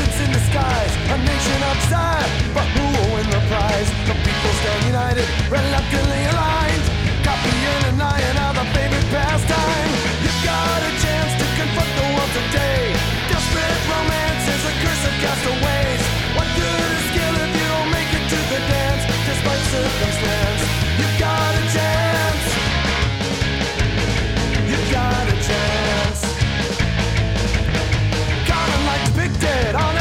Contestants in the skies, a nation outside, but who will win the prize? The people stand united, reluctantly aligned, copying and denying our the favorite pastime. You've got a chance to confront the world today. Desperate romance is a curse of castaways. What good is skill if you don't make it to the dance, despite circumstances?